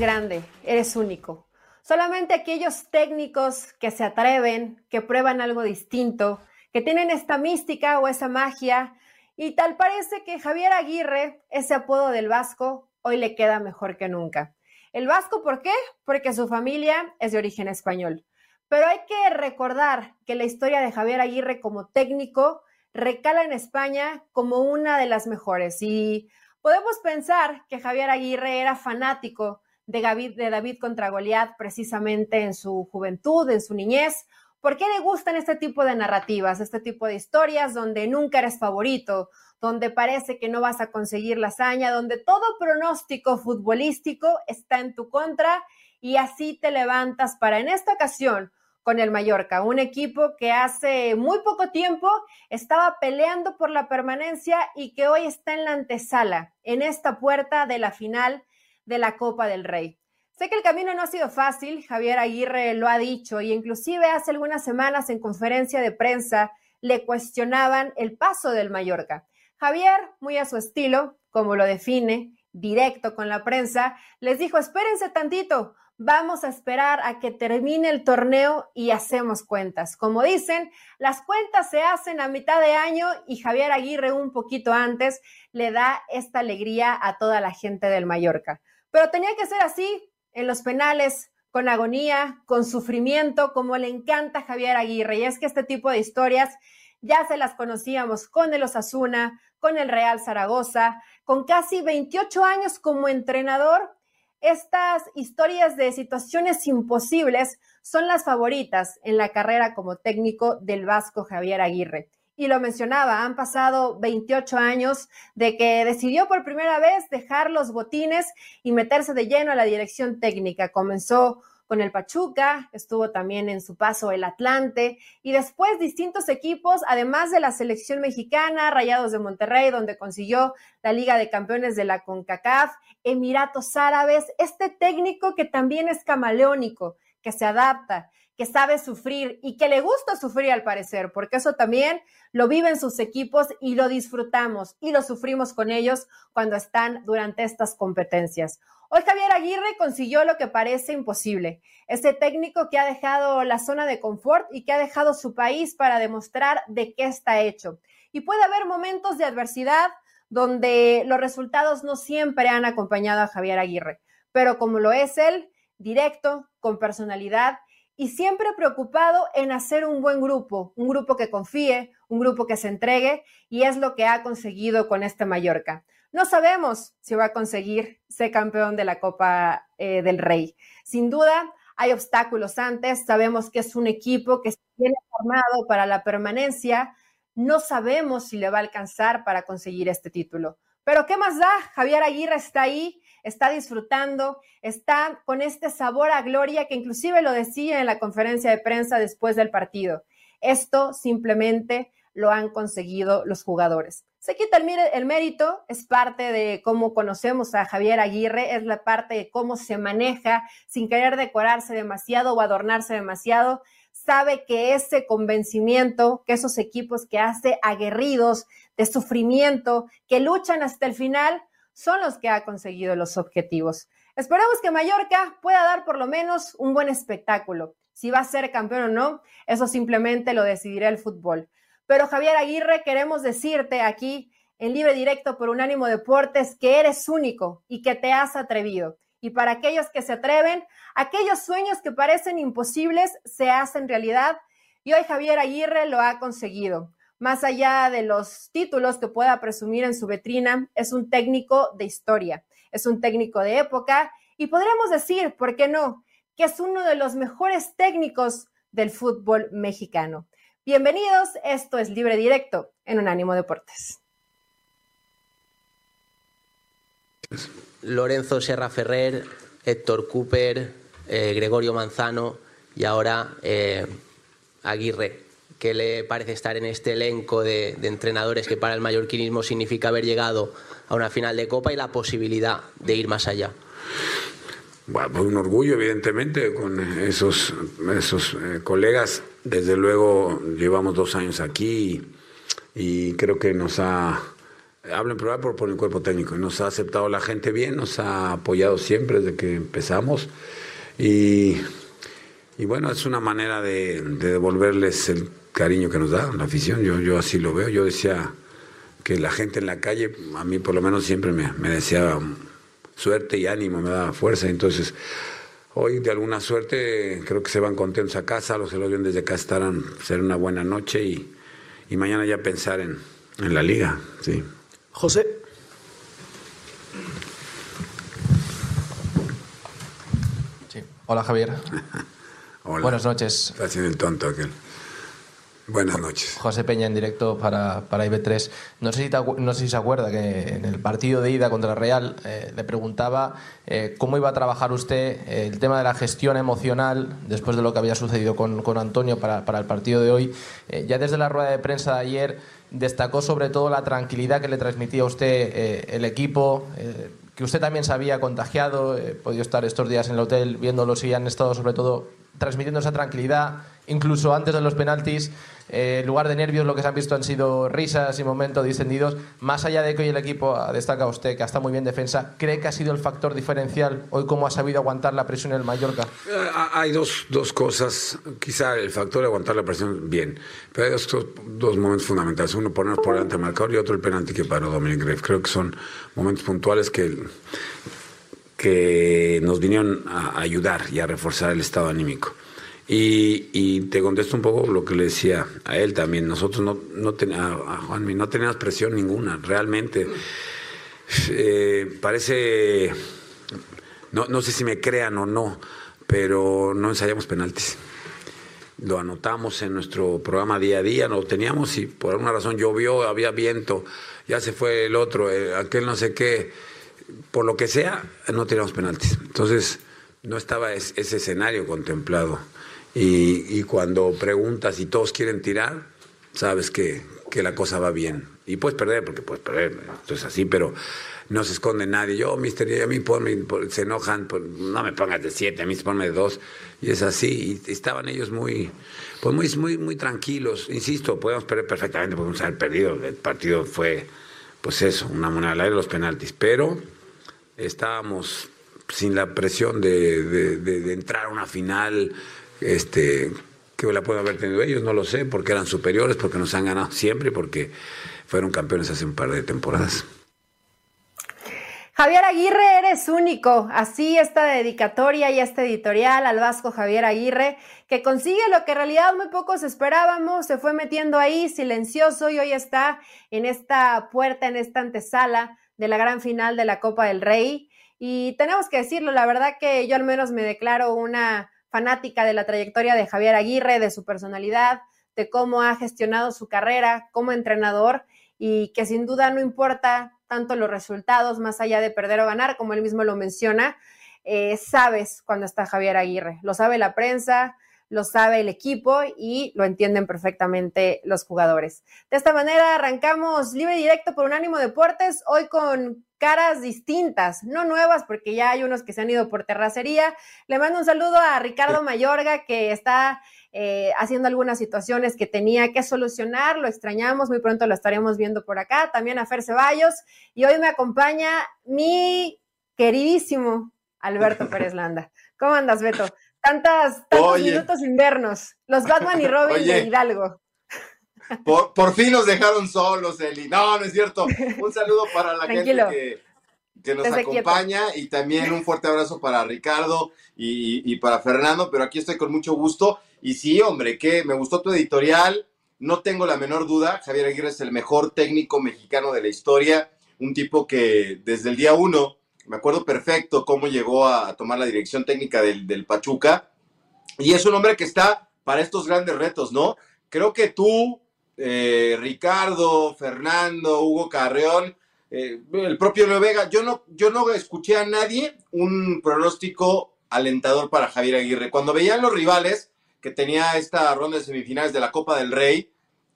grande, eres único. Solamente aquellos técnicos que se atreven, que prueban algo distinto, que tienen esta mística o esa magia, y tal parece que Javier Aguirre, ese apodo del Vasco, hoy le queda mejor que nunca. El Vasco, ¿por qué? Porque su familia es de origen español. Pero hay que recordar que la historia de Javier Aguirre como técnico recala en España como una de las mejores. Y podemos pensar que Javier Aguirre era fanático de David, contra Goliat precisamente en su juventud, en su niñez. ¿Por qué le gustan este tipo de narrativas, este tipo de historias donde nunca eres favorito, donde parece que no vas a conseguir la hazaña, donde todo pronóstico futbolístico está en tu contra y así te levantas para en esta ocasión con el Mallorca, un equipo que hace muy poco tiempo estaba peleando por la permanencia y que hoy está en la antesala, en esta puerta de la final de la Copa del Rey. Sé que el camino no ha sido fácil, Javier Aguirre lo ha dicho, y inclusive hace algunas semanas en conferencia de prensa le cuestionaban el paso del Mallorca. Javier, muy a su estilo, como lo define, directo con la prensa, les dijo, espérense tantito, vamos a esperar a que termine el torneo y hacemos cuentas. Como dicen, las cuentas se hacen a mitad de año y Javier Aguirre un poquito antes le da esta alegría a toda la gente del Mallorca. Pero tenía que ser así en los penales, con agonía, con sufrimiento, como le encanta a Javier Aguirre. Y es que este tipo de historias ya se las conocíamos con el Osasuna, con el Real Zaragoza, con casi 28 años como entrenador. Estas historias de situaciones imposibles son las favoritas en la carrera como técnico del Vasco Javier Aguirre y lo mencionaba, han pasado 28 años de que decidió por primera vez dejar los botines y meterse de lleno a la dirección técnica. Comenzó con el Pachuca, estuvo también en su paso el Atlante y después distintos equipos, además de la selección mexicana, Rayados de Monterrey, donde consiguió la Liga de Campeones de la CONCACAF, Emiratos Árabes, este técnico que también es camaleónico, que se adapta, que sabe sufrir y que le gusta sufrir al parecer, porque eso también lo viven sus equipos y lo disfrutamos y lo sufrimos con ellos cuando están durante estas competencias. Hoy Javier Aguirre consiguió lo que parece imposible, ese técnico que ha dejado la zona de confort y que ha dejado su país para demostrar de qué está hecho. Y puede haber momentos de adversidad donde los resultados no siempre han acompañado a Javier Aguirre, pero como lo es él, directo, con personalidad y siempre preocupado en hacer un buen grupo, un grupo que confíe, un grupo que se entregue y es lo que ha conseguido con este Mallorca. No sabemos si va a conseguir ser campeón de la Copa eh, del Rey. Sin duda, hay obstáculos antes, sabemos que es un equipo que se tiene formado para la permanencia, no sabemos si le va a alcanzar para conseguir este título. Pero ¿qué más da? Javier Aguirre está ahí, está disfrutando, está con este sabor a gloria que inclusive lo decía en la conferencia de prensa después del partido. Esto simplemente lo han conseguido los jugadores. Se quita el, mérito, es parte de cómo conocemos a Javier Aguirre, es la parte de cómo se maneja sin querer decorarse demasiado o adornarse demasiado. Sabe que ese convencimiento, que esos equipos que hace aguerridos de sufrimiento, que luchan hasta el final, son los que ha conseguido los objetivos. Esperamos que Mallorca pueda dar por lo menos un buen espectáculo. Si va a ser campeón o no, eso simplemente lo decidirá el fútbol. Pero Javier Aguirre, queremos decirte aquí en Libre Directo por Unánimo Deportes que eres único y que te has atrevido. Y para aquellos que se atreven, aquellos sueños que parecen imposibles se hacen realidad. Y hoy Javier Aguirre lo ha conseguido. Más allá de los títulos que pueda presumir en su vetrina, es un técnico de historia, es un técnico de época y podríamos decir, ¿por qué no?, que es uno de los mejores técnicos del fútbol mexicano. Bienvenidos, esto es Libre Directo en Unánimo Deportes. Lorenzo Serra Ferrer, Héctor Cooper, eh, Gregorio Manzano y ahora eh, Aguirre. ¿Qué le parece estar en este elenco de, entrenadores que para el mallorquinismo significa haber llegado a una final de Copa y la posibilidad de ir más allá? Bueno, pues un orgullo, evidentemente, con esos, esos eh, colegas. Desde luego, llevamos dos años aquí y, creo que nos ha. Hablo en plural por, por el cuerpo técnico. Nos ha aceptado la gente bien, nos ha apoyado siempre desde que empezamos. Y, y bueno, es una manera de, de devolverles el cariño que nos da la afición, yo, yo así lo veo. Yo decía que la gente en la calle, a mí por lo menos siempre me, me deseaba suerte y ánimo, me daba fuerza. Entonces, hoy de alguna suerte creo que se van contentos a casa, los que lo ven desde acá estarán, ser una buena noche y, y mañana ya pensar en, en la liga. Sí. José. Sí. Hola Javier. Hola. Buenas noches. Está haciendo el tonto aquel. Buenas noches. José Peña en directo para, para IB3. No sé, si no sé si se acuerda que en el partido de ida contra el Real eh, le preguntaba eh, cómo iba a trabajar usted eh, el tema de la gestión emocional después de lo que había sucedido con, con Antonio para, para, el partido de hoy. ya desde la rueda de prensa de ayer destacó sobre todo la tranquilidad que le transmitía a usted el equipo que usted también se había contagiado, he podido estar estos días en el hotel viéndolo y han estado sobre todo transmitiendo esa tranquilidad, incluso antes de los penaltis, eh, en lugar de nervios lo que se han visto han sido risas y momentos distendidos. Más allá de que hoy el equipo ha destacado usted que estado muy bien defensa, ¿cree que ha sido el factor diferencial hoy cómo ha sabido aguantar la presión en el Mallorca? Eh, hay dos, dos, cosas, quizá el factor de aguantar la presión bien, pero hay dos, momentos fundamentales. Uno ponernos por delante del marcador y otro el penalti que paró Dominic Greff. Creo que son momentos puntuales que que nos vinieron a ayudar y a reforzar el estado anímico. Y, te contesto un poco lo que le decía a él también. Nosotros no, no, a Juanmi, no teníamos presión ninguna, realmente. Eh, parece, no, no sé si me crean o no, pero no ensayamos penaltis. Lo anotamos en nuestro programa día a día, lo teníamos y por alguna razón llovió, había viento, ya se fue el otro, eh, aquel no sé qué por lo que sea, no tiramos penaltis. Entonces, no estaba ese escenario contemplado. Y, cuando preguntas y todos quieren tirar, sabes que, la cosa va bien. Y puedes perder, porque puedes perder, esto es así, pero no se esconde nadie. Yo, mister, a mí se enojan, no me pongas de siete, a mí se ponme de dos. Y es así. Y estaban ellos muy, pues muy, muy, muy tranquilos. Insisto, podemos perder perfectamente, podemos haber perdido. El partido fue, pues eso, una moneda al aire, los penaltis. Pero estábamos sin la presión de, entrar a una final, este, que la pueden haber tenido ellos, no lo sé, porque eran superiores, porque nos han ganado siempre, porque fueron campeones hace un par de temporadas. Javier Aguirre, eres único. Así esta dedicatoria y este editorial al Vasco Javier Aguirre, que consigue lo que en realidad muy pocos esperábamos, se fue metiendo ahí silencioso y hoy está en esta puerta, en esta antesala de la gran final de la Copa del Rey. Y tenemos que decirlo, la verdad que yo al menos me declaro una fanática de la trayectoria de Javier Aguirre, de su personalidad, de cómo ha gestionado su carrera como entrenador y que sin duda no importa tanto los resultados, más allá de perder o ganar, como él mismo lo menciona, eh, sabes cuando está Javier Aguirre, lo sabe la prensa, lo sabe el equipo y lo entienden perfectamente los jugadores. De esta manera arrancamos libre directo por Unánimo Deportes, hoy con caras distintas, no nuevas, porque ya hay unos que se han ido por terracería. Le mando un saludo a Ricardo Mayorga, que está eh, haciendo algunas situaciones que tenía que solucionar, lo extrañamos, muy pronto lo estaremos viendo por acá. También a Fer Ceballos, y hoy me acompaña mi queridísimo Alberto Pérez Landa. ¿Cómo andas, Beto? Tantas, tantos minutos invernos. Los Batman y Robin de Hidalgo. Por, fin nos dejaron solos, Eli. No, no es cierto. Un saludo para la gente que, nos acompaña y también un fuerte abrazo para Ricardo y, para Fernando, pero aquí estoy con mucho gusto. Y sí, hombre, que me gustó tu editorial. No tengo la menor duda. Javier Aguirre es el mejor técnico mexicano de la historia. Un tipo que desde el día uno, me acuerdo perfecto cómo llegó a, tomar la dirección técnica del, Pachuca. Y es un hombre que está para estos grandes retos, ¿no? Creo que tú, eh, Ricardo, Fernando, Hugo Carreón, eh, el propio Leo. Yo no, yo no escuché a nadie un pronóstico alentador para Javier Aguirre. Cuando veían los rivales que tenía esta ronda de semifinales de la Copa del Rey,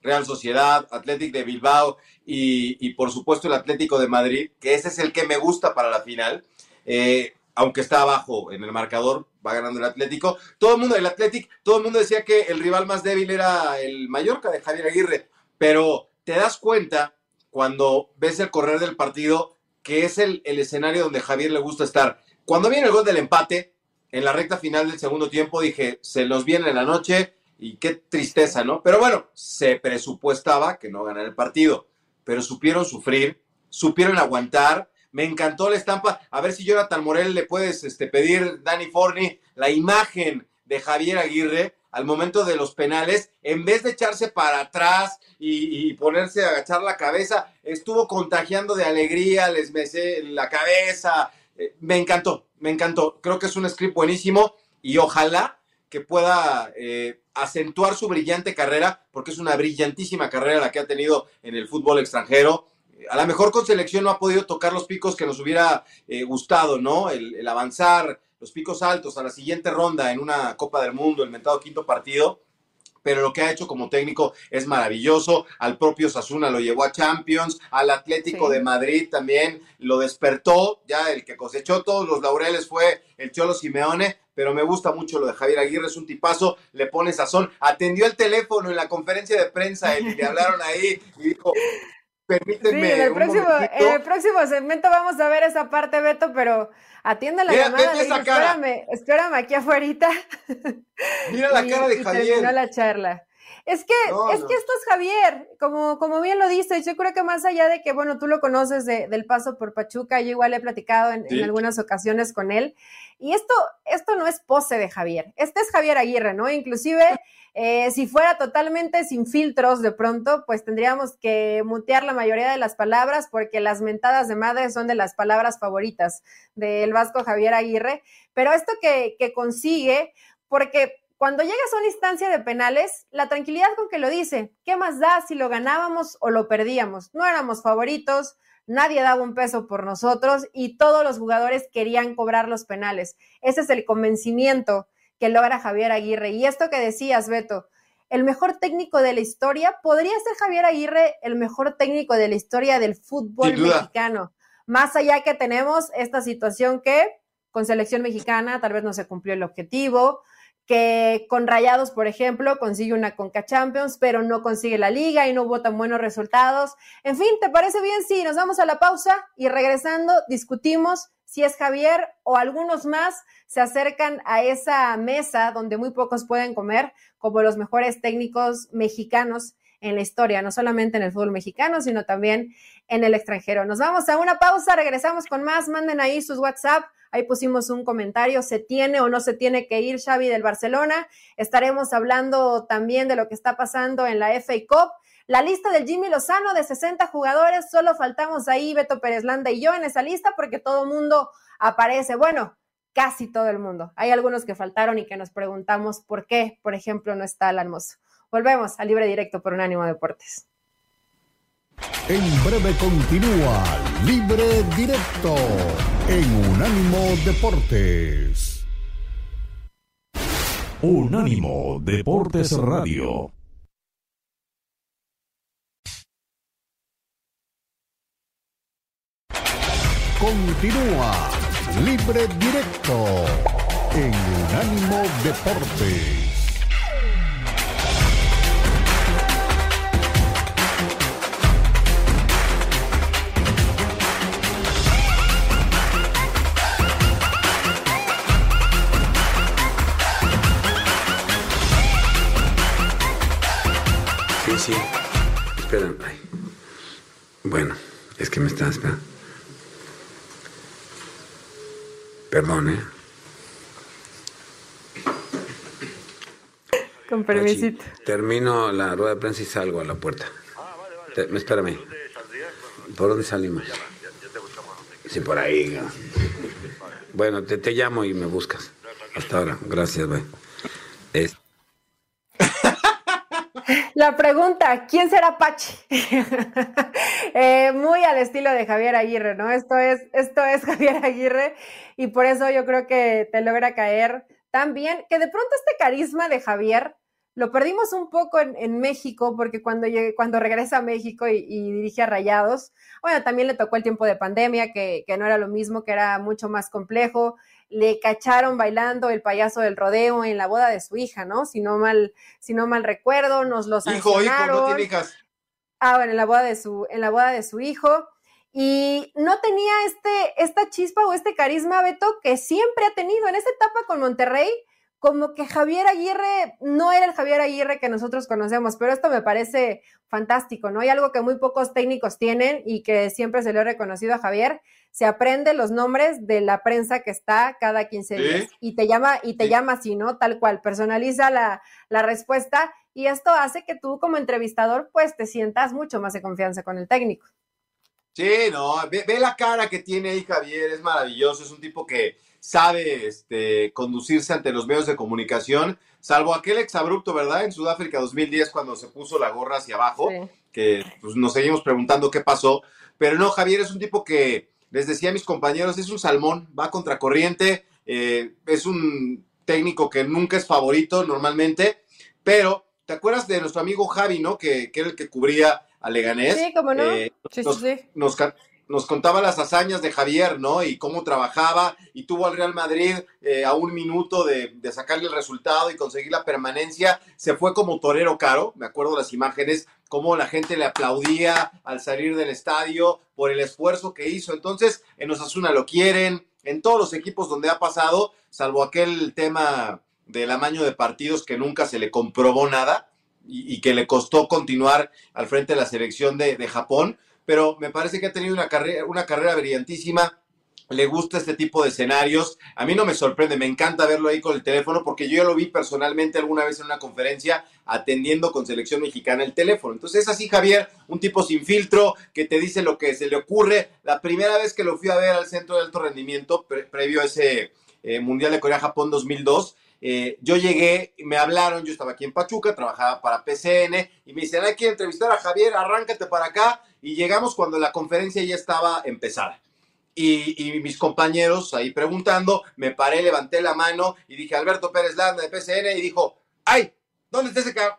Real Sociedad, Athletic de Bilbao y, por supuesto el Atlético de Madrid, que ese es el que me gusta para la final. Eh, aunque está abajo en el marcador, va ganando el Atlético. Todo el mundo, el Atlético, todo el mundo decía que el rival más débil era el Mallorca de Javier Aguirre, pero te das cuenta cuando ves el correr del partido que es el, el escenario donde Javier le gusta estar. Cuando viene el gol del empate, en la recta final del segundo tiempo, dije, se los viene en la noche y qué tristeza, ¿no? Pero bueno, se presupuestaba que no ganara el partido, pero supieron sufrir, supieron aguantar me encantó la estampa. A ver si Jonathan Morel le puedes este, pedir, Dani Forni, la imagen de Javier Aguirre al momento de los penales, en vez de echarse para atrás y, ponerse a agachar la cabeza, estuvo contagiando de alegría, les mesé la cabeza. Eh, me encantó, me encantó. Creo que es un script buenísimo y ojalá que pueda eh, acentuar su brillante carrera, porque es una brillantísima carrera la que ha tenido en el fútbol extranjero a lo mejor con selección no ha podido tocar los picos que nos hubiera eh, gustado, ¿no? El, avanzar, los picos altos a la siguiente ronda en una Copa del Mundo, el mentado quinto partido. Pero lo que ha hecho como técnico es maravilloso. Al propio Sasuna lo llevó a Champions, al Atlético de Madrid también lo despertó. Ya el que cosechó todos los laureles fue el Cholo Simeone pero me gusta mucho lo de Javier Aguirre, es un tipazo, le pone sazón. Atendió el teléfono en la conferencia de prensa y le hablaron ahí y dijo, Permítanme. Sí, en el, próximo, en el próximo segmento vamos a ver esa parte, Beto, pero atiende la llamada. espérame, espérame aquí afuera. Mira la cara de Javier. la charla. Es que, es que esto es Javier, como, como bien lo dice, yo creo que más allá de que, bueno, tú lo conoces del paso por Pachuca, yo igual he platicado en, algunas ocasiones con él, y esto, esto no es pose de Javier, este es Javier Aguirre, ¿no? Inclusive, eh, si fuera totalmente sin filtros de pronto, pues tendríamos que mutear la mayoría de las palabras, porque las mentadas de madre son de las palabras favoritas del vasco Javier Aguirre, pero esto que, que consigue, porque cuando llegas a una instancia de penales, la tranquilidad con que lo dice, ¿qué más da si lo ganábamos o lo perdíamos? No éramos favoritos, nadie daba un peso por nosotros y todos los jugadores querían cobrar los penales. Ese es el convencimiento que logra Javier Aguirre. Y esto que decías, Beto, el mejor técnico de la historia, podría ser Javier Aguirre el mejor técnico de la historia del fútbol mexicano. Más allá que tenemos esta situación que con selección mexicana tal vez no se cumplió el objetivo, que con Rayados, por ejemplo, consigue una Conca Champions, pero no consigue la liga y no hubo tan buenos resultados. En fin, ¿te parece bien sí, nos vamos a la pausa y regresando discutimos si es Javier o algunos más se acercan a esa mesa donde muy pocos pueden comer, como los mejores técnicos mexicanos en la historia, no solamente en el fútbol mexicano, sino también en el extranjero. Nos vamos a una pausa, regresamos con más, manden ahí sus WhatsApp Ahí pusimos un comentario, ¿se tiene o no se tiene que ir Xavi del Barcelona? Estaremos hablando también de lo que está pasando en la FA Cup. La lista del Jimmy Lozano de 60 jugadores, solo faltamos ahí Beto Pérez Landa y yo en esa lista porque todo mundo aparece. Bueno, casi todo el mundo. Hay algunos que faltaron y que nos preguntamos por qué, por ejemplo, no está Alan Mozo. Volvemos a Libre Directo por Unánimo Deportes. En breve continúa Libre Directo en Unánimo Deportes. Unánimo Deportes Radio. Continúa Libre Directo en Unánimo Deportes. Sí. Espera. Bueno, es que me están esperando. Perdón, ¿eh? Con permisito. termino la rueda de prensa y salgo a la puerta. Ah, vale, vale. espérame. ¿Por dónde salimos? Sí, por ahí. Bueno, te, te llamo y me buscas. Hasta ahora. Gracias, bye. La pregunta, ¿quién será Pachi? Eh, muy al estilo de Javier Aguirre, ¿no? Esto es, esto es Javier Aguirre y por eso yo creo que te logra caer tan bien, que de pronto este carisma de Javier lo perdimos un poco en, México, porque cuando, cuando regresa a México y, dirige a Rayados, bueno, también le tocó el tiempo de pandemia, que, que no era lo mismo, que era mucho más complejo le cacharon bailando el payaso del rodeo en la boda de su hija, ¿no? Si no mal, si no mal recuerdo, nos lo sancionaron. Hijo, hijo, no tiene hijas. Ah, bueno, en la boda de su, en la boda de su hijo. Y no tenía este, esta chispa o este carisma, Beto, que siempre ha tenido en esta etapa con Monterrey como que Javier Aguirre no era el Javier Aguirre que nosotros conocemos, pero esto me parece fantástico, ¿no? Hay algo que muy pocos técnicos tienen y que siempre se le ha reconocido a Javier, se aprende los nombres de la prensa que está cada 15 días y te llama y te llama así, ¿no? Tal cual, personaliza la, respuesta y esto hace que tú como entrevistador pues te sientas mucho más de confianza con el técnico. Sí, no, ve, ve la cara que tiene ahí Javier, es maravilloso, es un tipo que sabe este, conducirse ante los medios de comunicación, salvo aquel exabrupto, ¿verdad? En Sudáfrica 2010 cuando se puso la gorra hacia abajo, que pues, nos seguimos preguntando qué pasó. Pero no, Javier es un tipo que, les decía a mis compañeros, es un salmón, va contracorriente, eh, es un técnico que nunca es favorito normalmente, pero ¿te acuerdas de nuestro amigo Javi, no? Que, era el que cubría a Leganés. Sí, cómo no. Eh, sí, sí, sí nos contaba las hazañas de Javier, ¿no? Y cómo trabajaba y tuvo al Real Madrid eh, a un minuto de, sacarle el resultado y conseguir la permanencia. Se fue como torero caro, me acuerdo las imágenes, cómo la gente le aplaudía al salir del estadio por el esfuerzo que hizo. Entonces, en Osasuna lo quieren, en todos los equipos donde ha pasado, salvo aquel tema del amaño de partidos que nunca se le comprobó nada y, que le costó continuar al frente de la selección de Japón pero me parece que ha tenido una carrera, una carrera brillantísima. Le gusta este tipo de escenarios. A mí no me sorprende, me encanta verlo ahí con el teléfono porque yo ya lo vi personalmente alguna vez en una conferencia atendiendo con selección mexicana el teléfono. Entonces es así, Javier, un tipo sin filtro que te dice lo que se le ocurre. La primera vez que lo fui a ver al centro de alto rendimiento, previo a ese eh, Mundial de Corea-Japón 2002, eh, yo llegué, me hablaron, yo estaba aquí en Pachuca, trabajaba para PCN y me dicen, hay que entrevistar a Javier, arráncate para acá y llegamos cuando la conferencia ya estaba empezada. Y, mis compañeros ahí preguntando, me paré, levanté la mano y dije, Alberto Pérez Landa de PCN, y dijo, ¡ay! ¿Dónde está ese cabrón?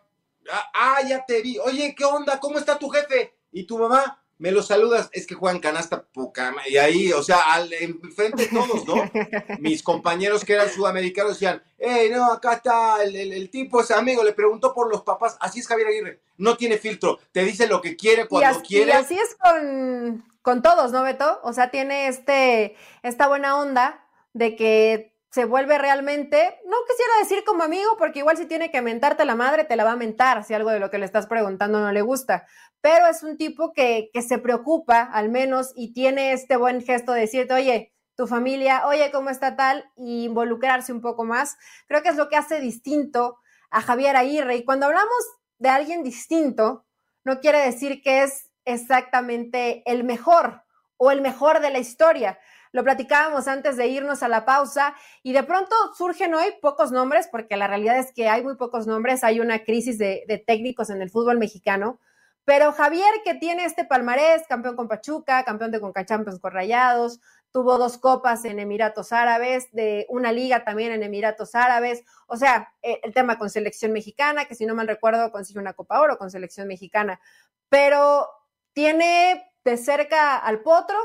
Ah, ah, ya te vi. Oye, ¿qué onda? ¿Cómo está tu jefe? ¿Y tu mamá? Me lo saludas, es que juegan canasta poca, y ahí, o sea, al, enfrente de todos, ¿no? Mis compañeros que eran sudamericanos decían, hey, no, acá está el, tipo, ese amigo, le preguntó por los papás, así es Javier Aguirre, no tiene filtro, te dice lo que quiere cuando quiere. Y así es con, con todos, ¿no, Beto? O sea, tiene este, esta buena onda de que se vuelve realmente, no quisiera decir como amigo, porque igual si tiene que mentarte la madre, te la va a mentar si algo de lo que le estás preguntando no le gusta, pero es un tipo que, que se preocupa al menos y tiene este buen gesto de decirte, oye, tu familia, oye, ¿cómo está tal? Y involucrarse un poco más. Creo que es lo que hace distinto a Javier Aguirre. Y cuando hablamos de alguien distinto, no quiere decir que es exactamente el mejor o el mejor de la historia. Lo platicábamos antes de irnos a la pausa y de pronto surgen hoy pocos nombres, porque la realidad es que hay muy pocos nombres, hay una crisis de, técnicos en el fútbol mexicano. Pero Javier, que tiene este palmarés, campeón con Pachuca, campeón de Conca Champions con Rayados, tuvo dos copas en Emiratos Árabes, de una liga también en Emiratos Árabes, o sea, eh, el tema con selección mexicana, que si no mal recuerdo consigue una Copa Oro con selección mexicana, pero tiene de cerca al Potro,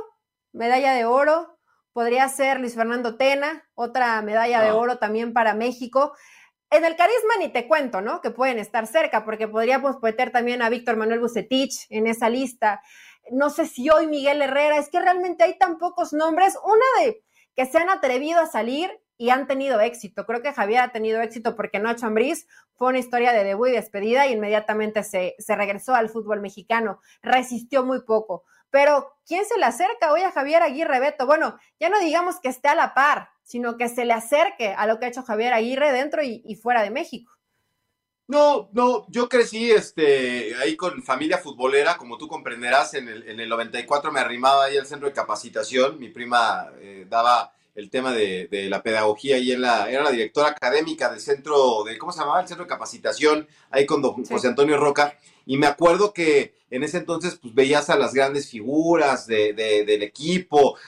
medalla de oro, podría ser Luis Fernando Tena, otra medalla de ah. oro también para México. En el carisma ni te cuento, ¿no? Que pueden estar cerca, porque podríamos meter también a Víctor Manuel Bucetich en esa lista. No sé si hoy Miguel Herrera, es que realmente hay tan pocos nombres. Una de que se han atrevido a salir y han tenido éxito. Creo que Javier ha tenido éxito porque Nacho Ambriz fue una historia de debut y despedida y inmediatamente se, se regresó al fútbol mexicano. Resistió muy poco. Pero, ¿quién se le acerca hoy a Javier Aguirre Beto? Bueno, ya no digamos que esté a la par, sino que se le acerque a lo que ha hecho Javier Aguirre dentro y, fuera de México. No, no, yo crecí este, ahí con familia futbolera, como tú comprenderás, en el, en el 94 me arrimaba ahí al centro de capacitación, mi prima eh, daba el tema de, la pedagogía y en la, era la directora académica del centro de, ¿cómo se llamaba? El centro de capacitación, ahí con don José Antonio Roca, y me acuerdo que en ese entonces pues veías a las grandes figuras de, del equipo,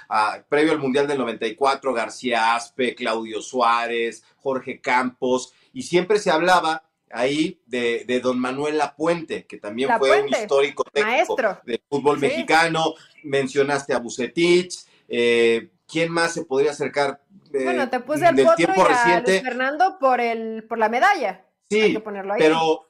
previo al Mundial del 94, García Aspe, Claudio Suárez, Jorge Campos, y siempre se hablaba ahí de, don Manuel Lapuente, que también fue un histórico Maestro. del fútbol mexicano, mencionaste a Bucetich, eh, ¿quién más se podría acercar? Eh, bueno, te puse el tiempo y a Luis Fernando por, el, por la medalla. Sí, pero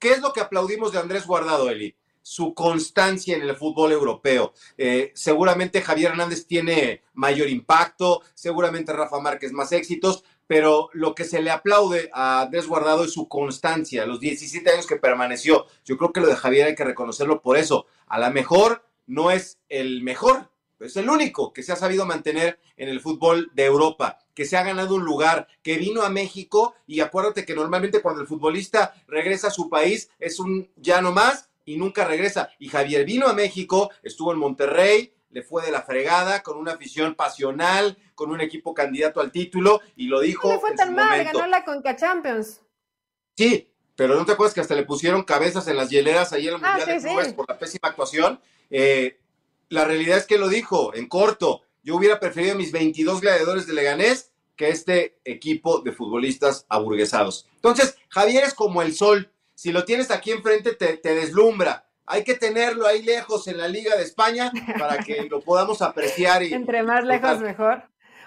¿qué es lo que aplaudimos de Andrés Guardado, Eli? su constancia en el fútbol europeo. Eh, seguramente Javier Hernández tiene mayor impacto, seguramente Rafa Márquez más éxitos, pero lo que se le aplaude a Andrés Guardado es su constancia, los 17 años que permaneció. Yo creo que lo de Javier hay que reconocerlo por eso. A lo mejor no es el mejor, es el único que se ha sabido mantener en el fútbol de Europa, que se ha ganado un lugar, que vino a México y acuérdate que normalmente cuando el futbolista regresa a su país es un ya no más y nunca regresa. Y Javier vino a México, estuvo en Monterrey, le fue de la fregada, con una afición pasional, con un equipo candidato al título, y lo dijo. No le fue tan mal, ganó la Conca Champions. Sí, pero no te acuerdas que hasta le pusieron cabezas en las hieleras ahí en el ah, Mundial de Clubes por la pésima actuación. Eh, la realidad es que lo dijo en corto. Yo hubiera preferido mis 22 gladiadores de Leganés que este equipo de futbolistas aburguesados. Entonces, Javier es como el sol si lo tienes aquí enfrente te, deslumbra. Hay que tenerlo ahí lejos en la Liga de España para que lo podamos apreciar. Y, Entre más lejos, mejor.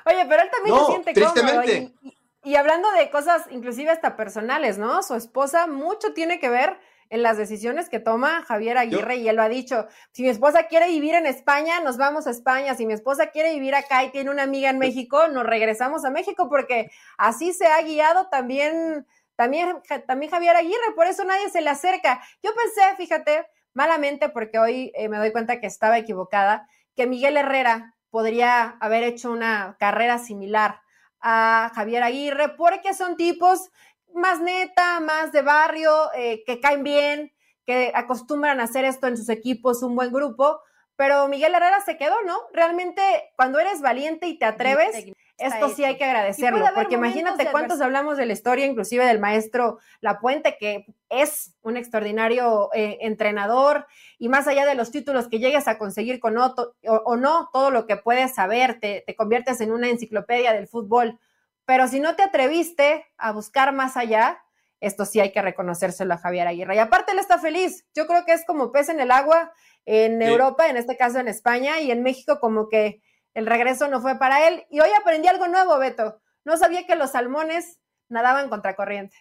Oye, pero él también se siente tristemente. cómodo. Y, hablando de cosas inclusive hasta personales, ¿no? Su esposa mucho tiene que ver en las decisiones que toma Javier Aguirre y él lo ha dicho, si mi esposa quiere vivir en España, nos vamos a España, si mi esposa quiere vivir acá y tiene una amiga en México, nos regresamos a México porque así se ha guiado también también, también Javier Aguirre, por eso nadie se le acerca. Yo pensé, fíjate, malamente, porque hoy eh, me doy cuenta que estaba equivocada, que Miguel Herrera podría haber hecho una carrera similar a Javier Aguirre, porque son tipos más neta, más de barrio, eh, que caen bien, que acostumbran a hacer esto en sus equipos, un buen grupo, pero Miguel Herrera se quedó, ¿no? Realmente, cuando eres valiente y te atreves, esto sí hay que agradecerlo, porque imagínate cuántos hablamos de la historia, inclusive del maestro Lapuente, que es un extraordinario eh, entrenador, y más allá de los títulos que llegues a conseguir con otro, o, no, todo lo que puedes saber, te, te conviertes en una enciclopedia del fútbol. Pero si no te atreviste a buscar más allá, esto sí hay que reconocérselo a Javier Aguirre. Y aparte él está feliz. Yo creo que es como pez en el agua en Europa, en este caso en España, y en México como que el regreso no fue para él. Y hoy aprendí algo nuevo, Beto. No sabía que los salmones nadaban contracorriente.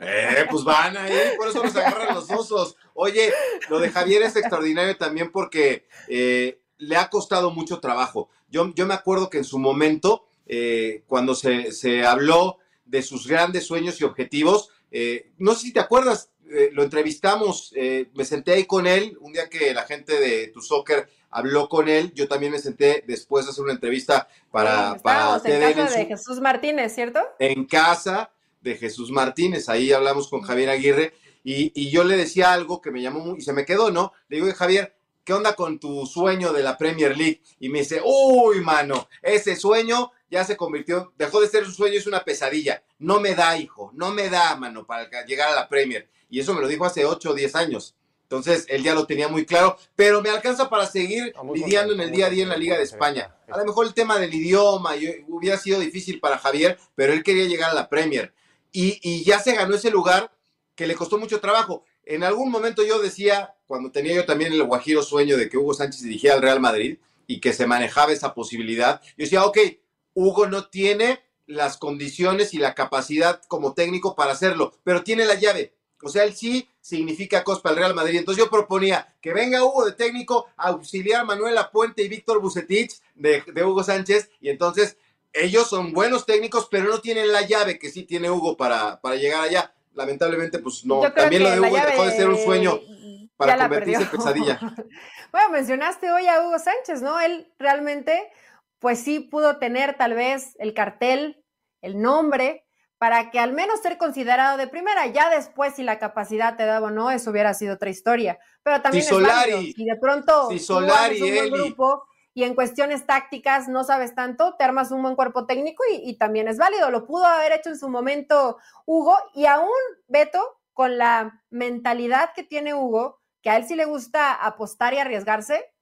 Eh, pues van ahí, por eso nos agarran los osos. Oye, lo de Javier es extraordinario también porque eh, le ha costado mucho trabajo. Yo, yo me acuerdo que en su momento, eh, cuando se, se, habló de sus grandes sueños y objetivos, eh, no sé si te acuerdas, lo entrevistamos, me senté ahí con él un día que la gente de Tu Soccer habló con él. Yo también me senté después de hacer una entrevista para, sí, para en casa de Jesús Martínez, ¿cierto? En casa de Jesús Martínez. Ahí hablamos con Javier Aguirre y, yo le decía algo que me llamó muy, y se me quedó, ¿no? Le digo, Javier, ¿qué onda con tu sueño de la Premier League? Y me dice, uy, mano, ese sueño ya se convirtió, dejó de ser un sueño, es una pesadilla. No me da, hijo, no me da, mano, para llegar a la Premier. Y eso me lo dijo hace 8 o 10 años. Entonces, él ya lo tenía muy claro, pero me alcanza para seguir lidiando en el día a día en la Liga de España. A lo mejor el tema del idioma hubiera sido difícil para Javier, pero él quería llegar a la Premier. Y, ya se ganó ese lugar que le costó mucho trabajo. En algún momento yo decía, cuando tenía yo también el guajiro sueño de que Hugo Sánchez dirigiera al Real Madrid y que se manejaba esa posibilidad, yo decía, ok, Hugo no tiene las condiciones y la capacidad como técnico para hacerlo, pero tiene la llave. O sea, él sí significa cospa para el Real Madrid. Entonces yo proponía que venga Hugo de técnico, auxiliar Manuel Apuente y Víctor Bucetich de, Hugo Sánchez, y entonces ellos son buenos técnicos, pero no tienen la llave que sí tiene Hugo para, para llegar allá. Lamentablemente, pues no. También lo de Hugo dejó de ser un sueño para convertirse en pesadilla. bueno, mencionaste hoy a Hugo Sánchez, ¿no? Él realmente, pues sí pudo tener tal vez el cartel, el nombre, para que al menos ser considerado de primera. Ya después, si la capacidad te daba o no, eso hubiera sido otra historia. Pero también si Solari, y de pronto si Solari, un buen grupo y en cuestiones tácticas no sabes tanto, te armas un buen cuerpo técnico y, y, también es válido. Lo pudo haber hecho en su momento Hugo y aún Beto, con la mentalidad que tiene Hugo, que a él sí le gusta apostar y arriesgarse,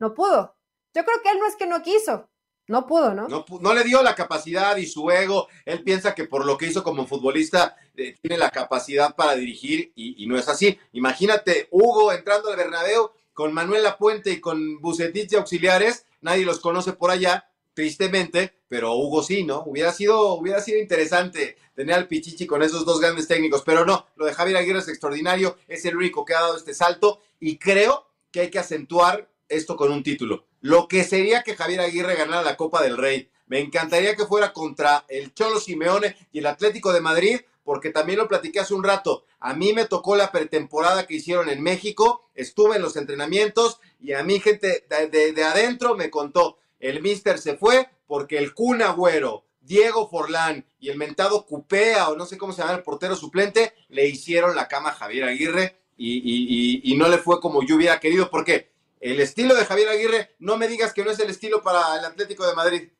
no pudo. Yo creo que él no es que no quiso, no pudo, ¿no? No, le dio la capacidad y su ego. Él piensa que por lo que hizo como futbolista eh, tiene la capacidad para dirigir y, no es así. Imagínate Hugo entrando al Bernabéu con Manuel Lapuente y con Bucetich y auxiliares. Nadie los conoce por allá, tristemente, pero Hugo sí, ¿no? Hubiera sido, hubiera sido interesante tener al Pichichi con esos dos grandes técnicos, pero no, lo de Javier Aguirre es extraordinario, es el único que ha dado este salto y creo que hay que acentuar esto con un título lo que sería que Javier Aguirre ganara la Copa del Rey. Me encantaría que fuera contra el Cholo Simeone y el Atlético de Madrid, porque también lo platiqué hace un rato. A mí me tocó la pretemporada que hicieron en México, estuve en los entrenamientos y a mí gente de, adentro me contó, el Mister se fue porque el Kun Agüero, Diego Forlán y el mentado Cupea, o no sé cómo se llama el portero suplente, le hicieron la cama a Javier Aguirre y, y no le fue como yo hubiera querido, porque el estilo de Javier Aguirre, no me digas que no es el estilo para el Atlético de Madrid.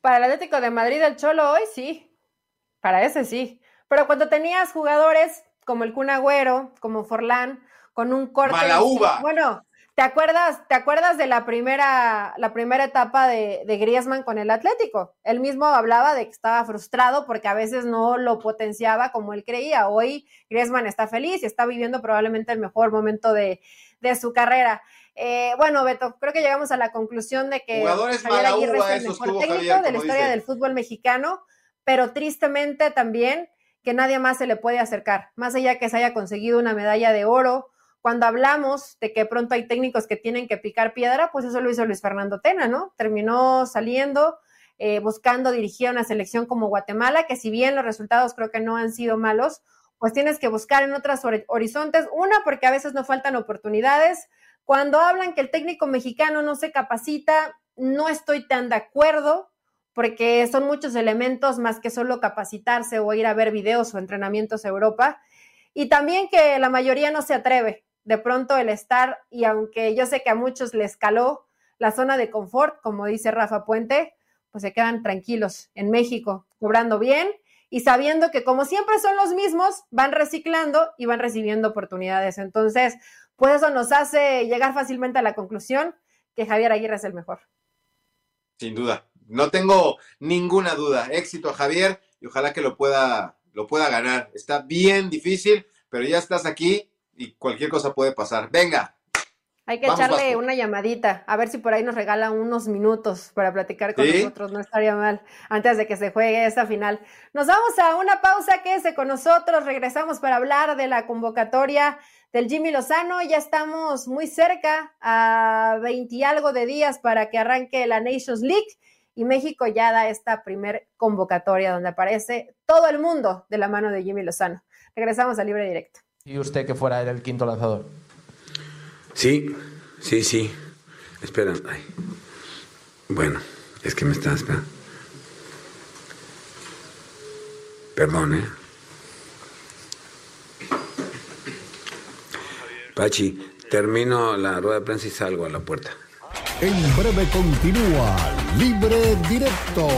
Para el Atlético de Madrid, el Cholo hoy sí. Para ese sí. Pero cuando tenías jugadores como el Kun Agüero, como Forlán, con un corte. Mala uva. Bueno, ¿te acuerdas, ¿te acuerdas de la primera, la primera etapa de, de Griezmann con el Atlético? Él mismo hablaba de que estaba frustrado porque a veces no lo potenciaba como él creía. Hoy Griezmann está feliz y está viviendo probablemente el mejor momento de, de su carrera. Eh, bueno, Beto, creo que llegamos a la conclusión de que Javier Aguirre es el mejor técnico de la historia del fútbol mexicano, pero tristemente también que nadie más se le puede acercar, más allá que se haya conseguido una medalla de oro. Cuando hablamos de que pronto hay técnicos que tienen que picar piedra, pues eso lo hizo Luis Fernando Tena, ¿no? Terminó saliendo, eh, buscando dirigir una selección como Guatemala, que si bien los resultados creo que no han sido malos, pues tienes que buscar en otros horizontes. Una, porque a veces no faltan oportunidades. Cuando hablan que el técnico mexicano no se capacita, no estoy tan de acuerdo, porque son muchos elementos más que solo capacitarse o ir a ver videos o entrenamientos a Europa. Y también que la mayoría no se atreve. De pronto el estar, y aunque yo sé que a muchos les caló la zona de confort, como dice Rafa Puente, pues se quedan tranquilos en México, cobrando bien y sabiendo que como siempre son los mismos, van reciclando y van recibiendo oportunidades. Entonces, pues eso nos hace llegar fácilmente a la conclusión que Javier Aguirre es el mejor. Sin duda, no tengo ninguna duda. Éxito a Javier y ojalá que lo pueda, lo pueda ganar. Está bien difícil, pero ya estás aquí y cualquier cosa puede pasar. Venga, hay que echarle una llamadita, a ver si por ahí nos regala unos minutos para platicar con nosotros, no estaría mal, antes de que se juegue esta final. Nos vamos a una pausa, quédese con nosotros, regresamos para hablar de la convocatoria del Jimmy Lozano, ya estamos muy cerca, a 20 y algo de días para que arranque la Nations League y México ya da esta primer convocatoria donde aparece todo el mundo de la mano de Jimmy Lozano. Regresamos a Libre Directo. ¿Y usted que fuera el quinto lanzador? Sí, sí, sí. Espera. Bueno, es que me está esperando. Perdón, ¿eh? Pachi, termino la rueda de prensa y salgo a la puerta. En breve continúa Libre Directo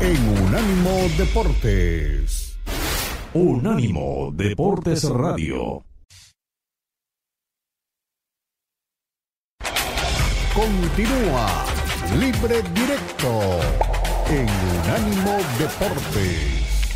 en Unánimo Deportes. Unánimo Deportes Radio. Continúa Libre Directo en Unánimo Deportes.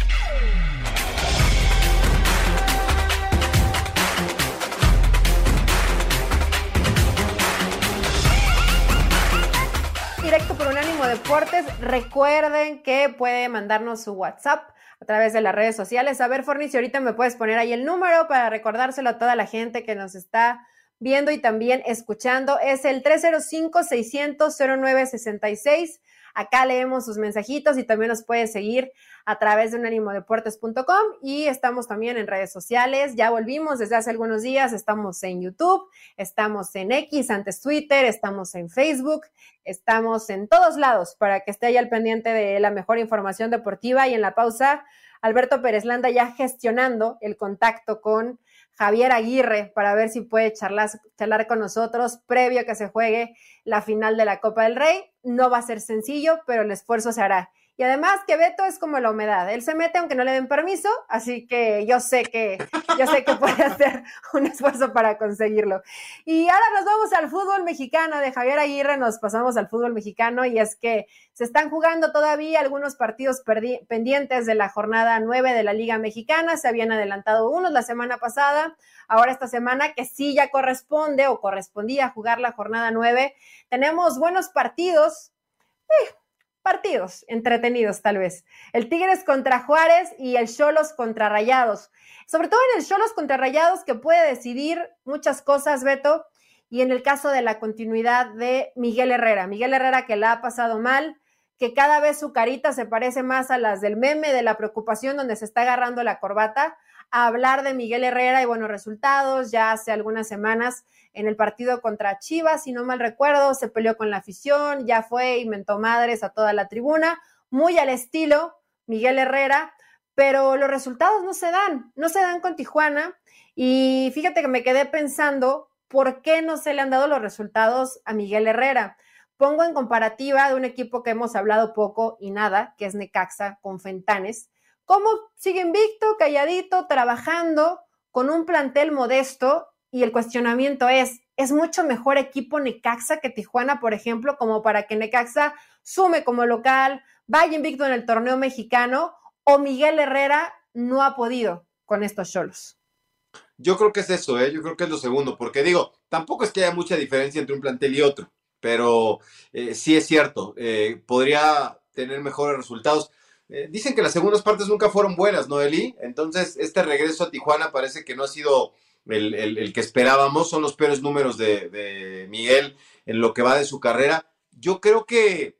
Directo por Unánimo Deportes. Recuerden que puede mandarnos su WhatsApp a través de las redes sociales. A ver, Forni, ahorita me puedes poner ahí el número para recordárselo a toda la gente que nos está viendo y también escuchando es el 305-600-0966. Acá leemos sus mensajitos y también nos puede seguir a través de unanimodeportes.com y estamos también en redes sociales. Ya volvimos desde hace algunos días, estamos en YouTube, estamos en X, antes Twitter, estamos en Facebook, estamos en todos lados para que esté ahí al pendiente de la mejor información deportiva y en la pausa. Alberto Pérez Landa ya gestionando el contacto con Javier Aguirre para ver si puede charlar, charlar con nosotros previo a que se juegue la final de la Copa del Rey. No va a ser sencillo, pero el esfuerzo se hará. Y además que Beto es como la humedad, él se mete aunque no le den permiso, así que yo sé que yo sé que puede hacer un esfuerzo para conseguirlo. Y ahora nos vamos al fútbol mexicano de Javier Aguirre, nos pasamos al fútbol mexicano y es que se están jugando todavía algunos partidos pendientes de la jornada 9 de la Liga Mexicana, se habían adelantado unos la semana pasada, ahora esta semana que sí ya corresponde o correspondía jugar la jornada 9, tenemos buenos partidos. Eh, partidos entretenidos tal vez. El Tigres contra Juárez y el Cholos contra Rayados. Sobre todo en el Cholos contra Rayados que puede decidir muchas cosas, Beto, y en el caso de la continuidad de Miguel Herrera. Miguel Herrera que la ha pasado mal, que cada vez su carita se parece más a las del meme de la preocupación donde se está agarrando la corbata, a hablar de Miguel Herrera y buenos resultados. Ya hace algunas semanas en el partido contra Chivas, si no mal recuerdo, se peleó con la afición, ya fue y mentó madres a toda la tribuna, muy al estilo Miguel Herrera, pero los resultados no se dan, no se dan con Tijuana. Y fíjate que me quedé pensando, ¿por qué no se le han dado los resultados a Miguel Herrera? Pongo en comparativa de un equipo que hemos hablado poco y nada, que es Necaxa con Fentanes. ¿Cómo sigue invicto, calladito, trabajando con un plantel modesto y el cuestionamiento es, ¿es mucho mejor equipo Necaxa que Tijuana, por ejemplo, como para que Necaxa sume como local, vaya invicto en el torneo mexicano o Miguel Herrera no ha podido con estos cholos? Yo creo que es eso, ¿eh? yo creo que es lo segundo, porque digo, tampoco es que haya mucha diferencia entre un plantel y otro, pero eh, sí es cierto, eh, podría tener mejores resultados. Eh, dicen que las segundas partes nunca fueron buenas, ¿no, Eli? Entonces, este regreso a Tijuana parece que no ha sido el, que esperábamos, son los peores números de, Miguel en lo que va de su carrera. Yo creo que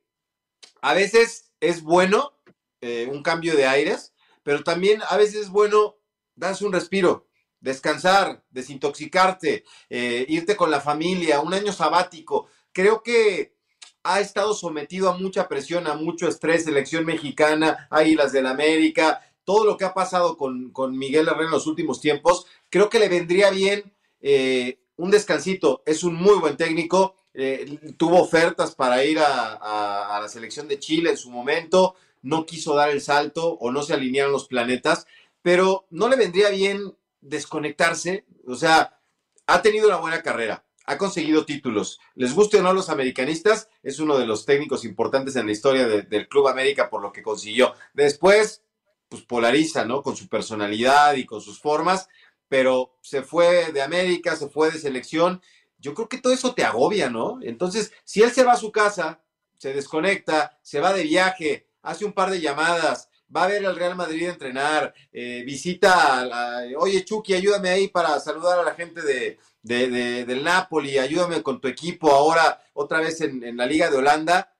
a veces es bueno eh, un cambio de aires, pero también a veces es bueno darse un respiro, descansar, desintoxicarte, eh, irte con la familia, un año sabático. Creo que ha estado sometido a mucha presión, a mucho estrés, selección mexicana, Águilas del América, todo lo que ha pasado con, Miguel Herrera en los últimos tiempos, creo que le vendría bien eh, un descansito. Es un muy buen técnico, eh, tuvo ofertas para ir a, la selección de Chile en su momento, no quiso dar el salto o no se alinearon los planetas, pero no le vendría bien desconectarse, o sea, ha tenido una buena carrera, ha conseguido títulos. Les guste o no los americanistas, es uno de los técnicos importantes en la historia del Club América por lo que consiguió. Después, pues polariza, ¿no? Con su personalidad y con sus formas, pero se fue de América, se fue de selección. Yo creo que todo eso te agobia, ¿no? Entonces, si él se va a su casa, se desconecta, se va de viaje, hace un par de llamadas, va a ver al Real Madrid entrenar, eh, visita, a, oye Chucky, ayúdame ahí para saludar a la gente de, del Napoli, ayúdame con tu equipo ahora otra vez en, en la Liga de Holanda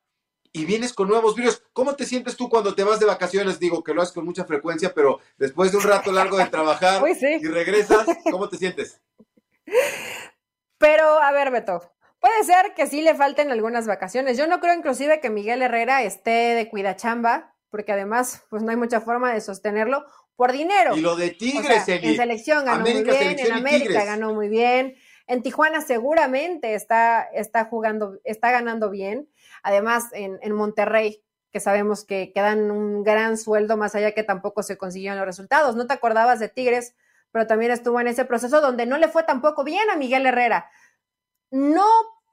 y vienes con nuevos virus. ¿Cómo te sientes tú cuando te vas de vacaciones? Digo que lo haces con mucha frecuencia, pero después de un rato largo de trabajar y regresas, ¿cómo te sientes? Pero, a ver, Beto, puede ser que sí le falten algunas vacaciones. Yo no creo inclusive que Miguel Herrera esté de cuidachamba, porque además, pues no hay mucha forma de sostenerlo por dinero. Y lo de Tigres, En selección ganó muy bien, en América ganó muy bien. En Tijuana seguramente está, está jugando, está ganando bien. Además, en, Monterrey, que sabemos que, quedan un gran sueldo, más allá que tampoco se consiguieron los resultados. No te acordabas de Tigres, pero también estuvo en ese proceso donde no le fue tampoco bien a Miguel Herrera. No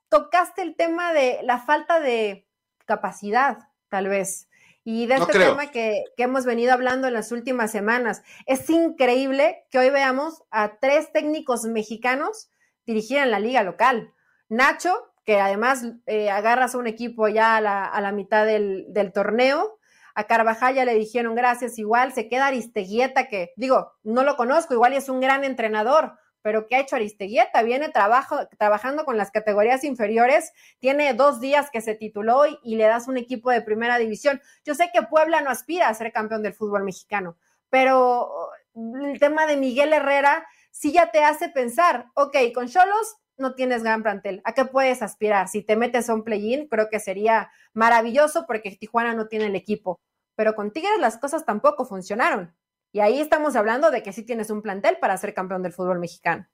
tocaste el tema de la falta de capacidad, tal vez. Y de este tema que, que, hemos venido hablando en las últimas semanas. Es increíble que hoy veamos a tres técnicos mexicanos dirigir en la liga local. Nacho, que además eh, agarras a un equipo ya a la, mitad del, torneo. A Carvajal ya le dijeron gracias igual. Se queda Aristeguieta, que digo, no lo conozco, igual es un gran entrenador, pero ¿qué ha hecho Aristeguieta? Viene trabajo, trabajando con las categorías inferiores, tiene dos días que se tituló y, y le das un equipo de primera división. Yo sé que Puebla no aspira a ser campeón del fútbol mexicano, pero el tema de Miguel Herrera sí ya te hace pensar, ok, con Cholos no tienes gran plantel. ¿A qué puedes aspirar? Si te metes a un play-in, creo que sería maravilloso porque Tijuana no tiene el equipo. Pero con Tigres las cosas tampoco funcionaron. Y ahí estamos hablando de que sí tienes un plantel para ser campeón del fútbol mexicano.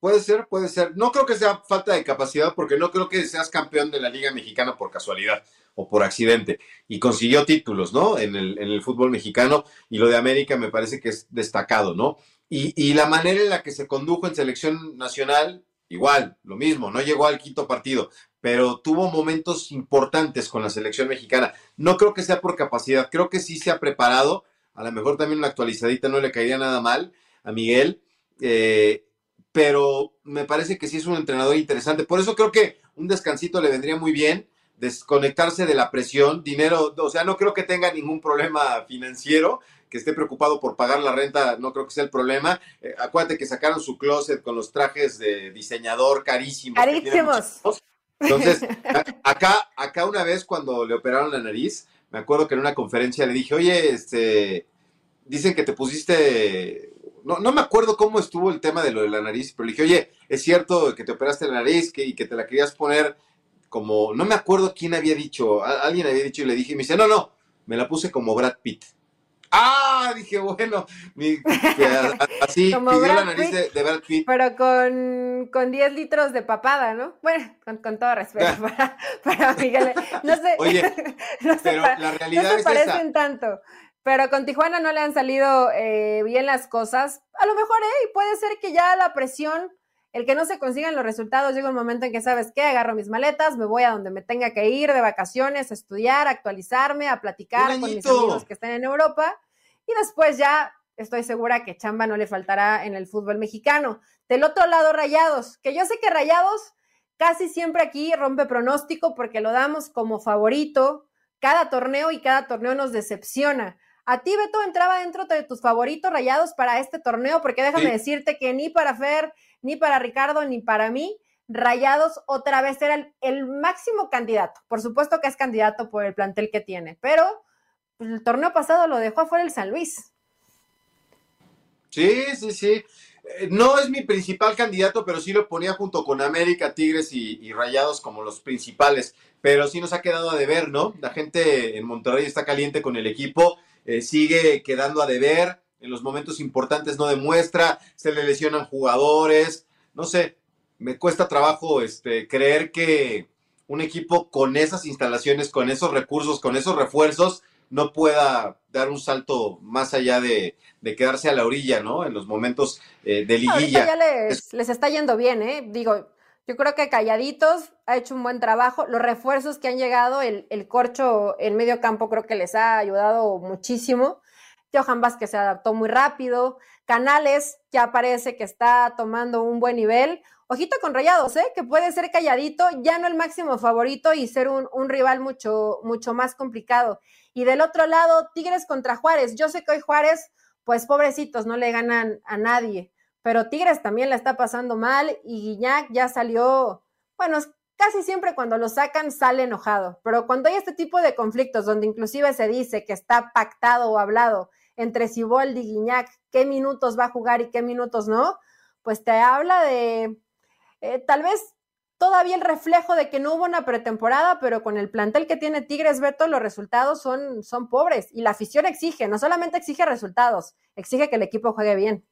Puede ser, puede ser. No creo que sea falta de capacidad porque no creo que seas campeón de la Liga Mexicana por casualidad o por accidente. Y consiguió títulos, ¿no? En el, fútbol mexicano y lo de América me parece que es destacado, ¿no? Y la manera en la que se condujo en selección nacional igual, lo mismo, no llegó al quinto partido, pero tuvo momentos importantes con la selección mexicana. No creo que sea por capacidad, creo que sí se ha preparado. A lo mejor también una actualizadita no le caería nada mal a Miguel, eh, pero me parece que sí es un entrenador interesante. Por eso creo que un descansito le vendría muy bien, desconectarse de la presión, dinero, o sea, no creo que tenga ningún problema financiero, que esté preocupado por pagar la renta, no creo que sea el problema. Eh, acuérdate que sacaron su closet con los trajes de diseñador carísimos. Carísimos. Entonces, acá, acá una vez cuando le operaron la nariz, me acuerdo que en una conferencia le dije, oye, este, dicen que te pusiste, no, no me acuerdo cómo estuvo el tema de lo de la nariz, pero le dije, oye, es cierto que te operaste la nariz y que te la querías poner como, no me acuerdo quién había dicho, alguien había dicho y le dije, y me dice, no, no, me la puse como Brad Pitt. Ah, dije, bueno, así pidió la nariz de, Brad Pitt. Pero con, con 10 litros de papada, ¿no? Bueno, con, todo respeto para, Miguel. No sé, Oye, pero la realidad no se parecen tanto. Pero con Tijuana no le han salido eh, bien las cosas. A lo mejor, eh, puede ser que ya la presión el que no se consigan los resultados llega un momento en que sabes qué, agarro mis maletas, me voy a donde me tenga que ir de vacaciones, a estudiar, a actualizarme, a platicar con mis amigos que están en Europa y después ya estoy segura que chamba no le faltará en el fútbol mexicano. Del otro lado, Rayados, que yo sé que Rayados casi siempre aquí rompe pronóstico porque lo damos como favorito cada torneo y cada torneo nos decepciona. A ti, Beto, entraba dentro de tus favoritos rayados para este torneo, porque déjame decirte que ni para Fer, ni para Ricardo, ni para mí, Rayados otra vez era el, máximo candidato. Por supuesto que es candidato por el plantel que tiene, pero pues, el torneo pasado lo dejó afuera el San Luis. Sí, sí, sí. Eh, no es mi principal candidato, pero sí lo ponía junto con América, Tigres y, Rayados como los principales. Pero sí nos ha quedado a deber, ¿no? La gente en Monterrey está caliente con el equipo eh, sigue quedando a deber, en los momentos importantes no demuestra, se le lesionan jugadores, no sé, me cuesta trabajo este, creer que un equipo con esas instalaciones, con esos recursos, con esos refuerzos, no pueda dar un salto más allá de, quedarse a la orilla, ¿no? En los momentos eh, de liguilla. ya les, les, está yendo bien, ¿eh? Digo, yo creo que Calladitos ha hecho un buen trabajo. Los refuerzos que han llegado, el, el corcho en medio campo creo que les ha ayudado muchísimo. Johan Vázquez se adaptó muy rápido. Canales ya parece que está tomando un buen nivel. Ojito con Rayados, ¿eh? que puede ser calladito, ya no el máximo favorito y ser un, rival mucho, mucho más complicado. Y del otro lado, Tigres contra Juárez. Yo sé que hoy Juárez, pues pobrecitos, no le ganan a nadie pero Tigres también la está pasando mal y Guiñac ya salió, bueno, casi siempre cuando lo sacan sale enojado, pero cuando hay este tipo de conflictos donde inclusive se dice que está pactado o hablado entre Siboldi y Guiñac qué minutos va a jugar y qué minutos no, pues te habla de eh, tal vez todavía el reflejo de que no hubo una pretemporada, pero con el plantel que tiene Tigres, Beto, los resultados son, son pobres y la afición exige, no solamente exige resultados, exige que el equipo juegue bien.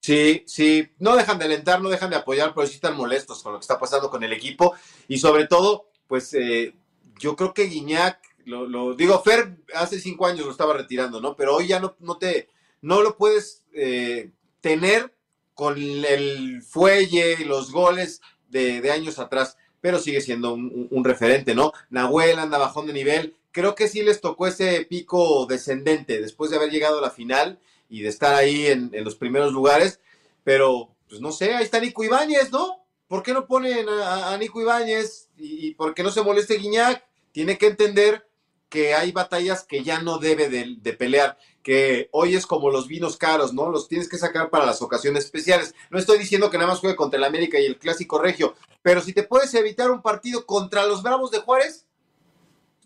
Sí, sí, no dejan de alentar, no dejan de apoyar, pero sí están molestos con lo que está pasando con el equipo y sobre todo, pues eh, yo creo que Guiñac, lo, digo, Fer hace cinco años lo estaba retirando, ¿no? Pero hoy ya no, no te, no lo puedes eh, tener con el fuelle y los goles de, años atrás, pero sigue siendo un, referente, ¿no? Nahuel anda bajón de nivel, creo que sí les tocó ese pico descendente después de haber llegado a la final y de estar ahí en, los primeros lugares, pero pues no sé, ahí está Nico Ibáñez, ¿no? ¿Por qué no ponen a, Nico Ibáñez y, por qué no se moleste Guiñac? Tiene que entender que hay batallas que ya no debe de, pelear, que hoy es como los vinos caros, ¿no? Los tienes que sacar para las ocasiones especiales. No estoy diciendo que nada más juegue contra el América y el Clásico Regio, pero si te puedes evitar un partido contra los Bravos de Juárez,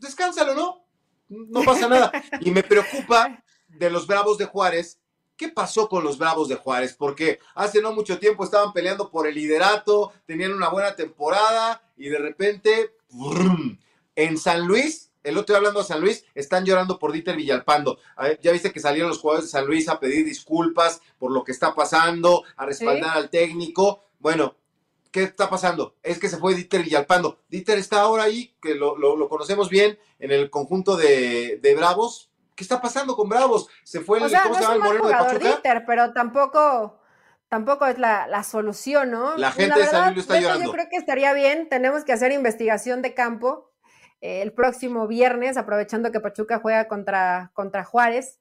descánsalo, ¿no? No pasa nada. Y me preocupa de los Bravos de Juárez ¿Qué pasó con los Bravos de Juárez? Porque hace no mucho tiempo estaban peleando por el liderato, tenían una buena temporada y de repente, en San Luis, el otro día hablando de San Luis, están llorando por Dieter Villalpando. Ya viste que salieron los jugadores de San Luis a pedir disculpas por lo que está pasando, a respaldar al técnico. Bueno, ¿qué está pasando? Es que se fue Dieter Villalpando. Dieter está ahora ahí, que lo, conocemos bien, en el conjunto de, de Bravos, ¿Qué está pasando con Bravos? Se fue el, ¿cómo se llama el Moreno de Pachuca? pero tampoco, tampoco es la, solución, ¿no? La gente de San Luis está llorando. Yo creo que estaría bien, tenemos que hacer investigación de campo el próximo viernes, aprovechando que Pachuca juega contra, contra Juárez,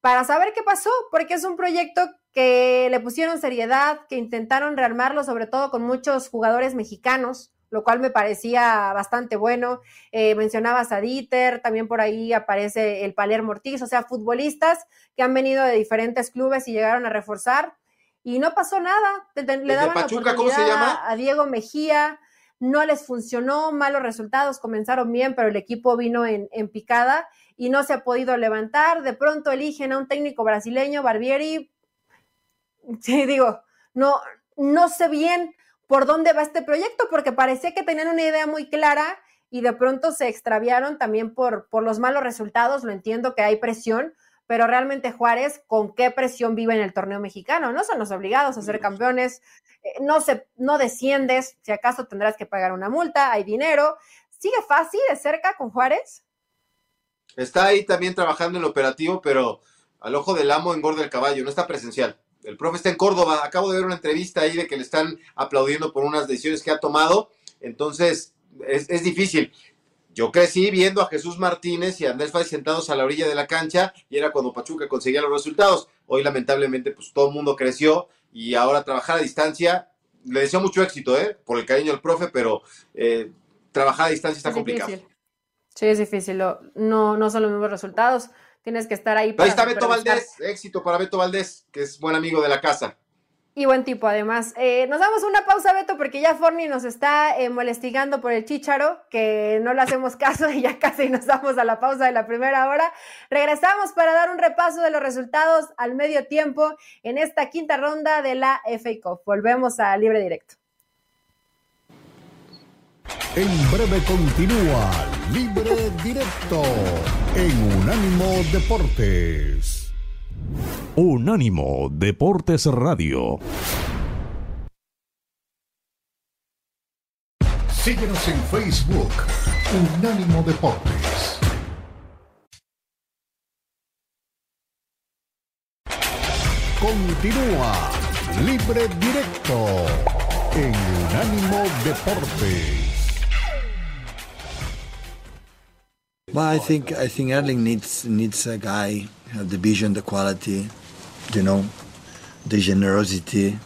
para saber qué pasó, porque es un proyecto que le pusieron seriedad, que intentaron rearmarlo, sobre todo con muchos jugadores mexicanos lo cual me parecía bastante bueno. Eh, mencionabas a Dieter, también por ahí aparece el Palermo Ortiz, o sea, futbolistas que han venido de diferentes clubes y llegaron a reforzar y no pasó nada. Le daban Pachuca, ¿cómo se llama? a Diego Mejía, no les funcionó, malos resultados, comenzaron bien, pero el equipo vino en, picada y no se ha podido levantar. De pronto eligen a un técnico brasileño, Barbieri. Sí, digo, no, no sé bien por dónde va este proyecto, porque parecía que tenían una idea muy clara y de pronto se extraviaron también por, por los malos resultados. Lo entiendo que hay presión, pero realmente Juárez, ¿con qué presión vive en el torneo mexicano? No son los obligados a ser campeones, eh, no, se, no desciendes, si acaso tendrás que pagar una multa, hay dinero. ¿Sigue fácil de cerca con Juárez? Está ahí también trabajando en el operativo, pero al ojo del amo engorda el caballo, no está presencial. El profe está en Córdoba. Acabo de ver una entrevista ahí de que le están aplaudiendo por unas decisiones que ha tomado. Entonces, es, difícil. Yo crecí viendo a Jesús Martínez y a Andrés Fáez sentados a la orilla de la cancha y era cuando Pachuca conseguía los resultados. Hoy, lamentablemente, pues todo el mundo creció y ahora trabajar a distancia. Le deseo mucho éxito, ¿eh? Por el cariño del profe, pero eh, trabajar a distancia está complicado. Sí, es difícil. No, no son los mismos resultados tienes que estar ahí. Para ahí está Beto Valdés, éxito para Beto Valdés, que es buen amigo de la casa. Y buen tipo, además. Eh, nos damos una pausa, Beto, porque ya Forni nos está eh, molestigando por el chícharo, que no le hacemos caso y ya casi nos damos a la pausa de la primera hora. Regresamos para dar un repaso de los resultados al medio tiempo en esta quinta ronda de la FA Cup. Volvemos a Libre Directo. En breve continúa Libre Directo en Unánimo Deportes. Unánimo Deportes Radio. Síguenos en Facebook, Unánimo Deportes. Continúa Libre Directo en Unánimo Deportes. Well, I think I think Erling needs needs a guy have the vision, the quality, you know, the generosity.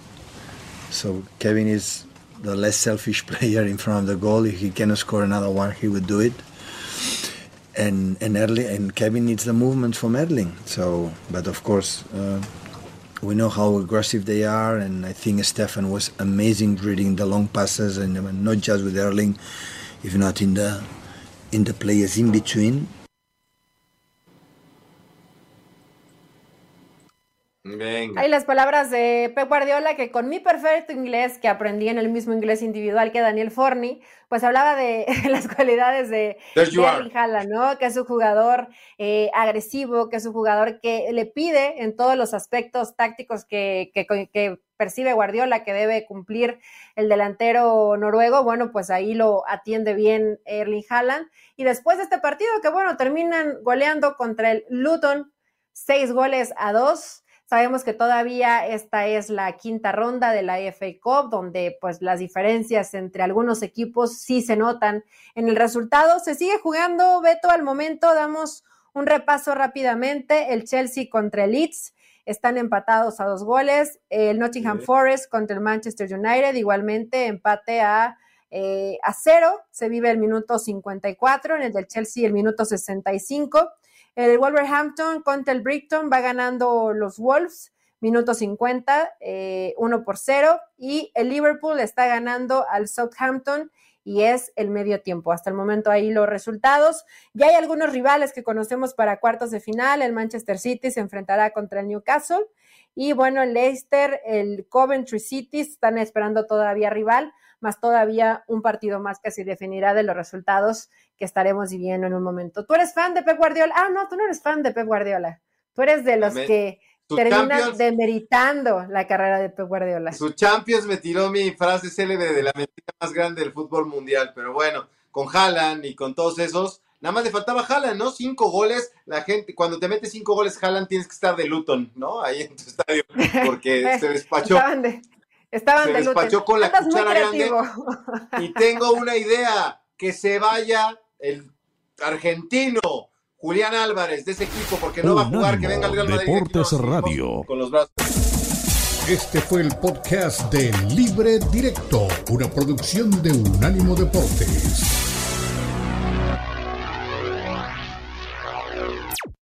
So Kevin is the less selfish player in front of the goal. If he cannot score another one, he would do it. And and Erling and Kevin needs the movement from Erling. So, but of course. Uh, we know how aggressive they are, and I think Stefan was amazing reading the long passes, and not just with Erling, if not in the in the players in between. Venga. Hay las palabras de Pep Guardiola que con mi perfecto inglés que aprendí en el mismo inglés individual que Daniel Forni, pues hablaba de las cualidades de Erling Haaland, ¿no? Que es un jugador eh, agresivo, que es un jugador que le pide en todos los aspectos tácticos que, que, que percibe Guardiola que debe cumplir el delantero noruego, bueno, pues ahí lo atiende bien Erling Haaland. Y después de este partido, que bueno, terminan goleando contra el Luton, seis goles a dos. Sabemos que todavía esta es la quinta ronda de la FA Cup, donde pues las diferencias entre algunos equipos sí se notan en el resultado. Se sigue jugando, Beto, al momento damos un repaso rápidamente. El Chelsea contra el Leeds están empatados a dos goles. El Nottingham Forest contra el Manchester United, igualmente empate a, eh, a cero. Se vive el minuto 54, en el del Chelsea el minuto 65. El Wolverhampton contra el Brighton va ganando los Wolves, minuto 50, eh, 1 por 0. Y el Liverpool está ganando al Southampton y es el medio tiempo. Hasta el momento ahí los resultados. Ya hay algunos rivales que conocemos para cuartos de final. El Manchester City se enfrentará contra el Newcastle. Y bueno, el Leicester, el Coventry City están esperando todavía rival, más todavía un partido más que se definirá de los resultados que estaremos viviendo en un momento. ¿Tú eres fan de Pep Guardiola? Ah, no, tú no eres fan de Pep Guardiola. Tú eres de los que terminan demeritando la carrera de Pep Guardiola. Su Champions me tiró mi frase célebre de la mentira más grande del fútbol mundial, pero bueno, con Haaland y con todos esos, nada más le faltaba Haaland, ¿no? Cinco goles, la gente, cuando te metes cinco goles Haaland tienes que estar de Luton, ¿no? Ahí en tu estadio, porque se despachó. Estaban de, se despachó con la cuchara grande. Y tengo una idea, que se vaya el argentino Julián Álvarez de ese equipo porque no va a jugar, que venga el Real Madrid. Deportes Radio. Con los brazos. Este fue el podcast de Libre Directo, una producción de Unánimo Deportes.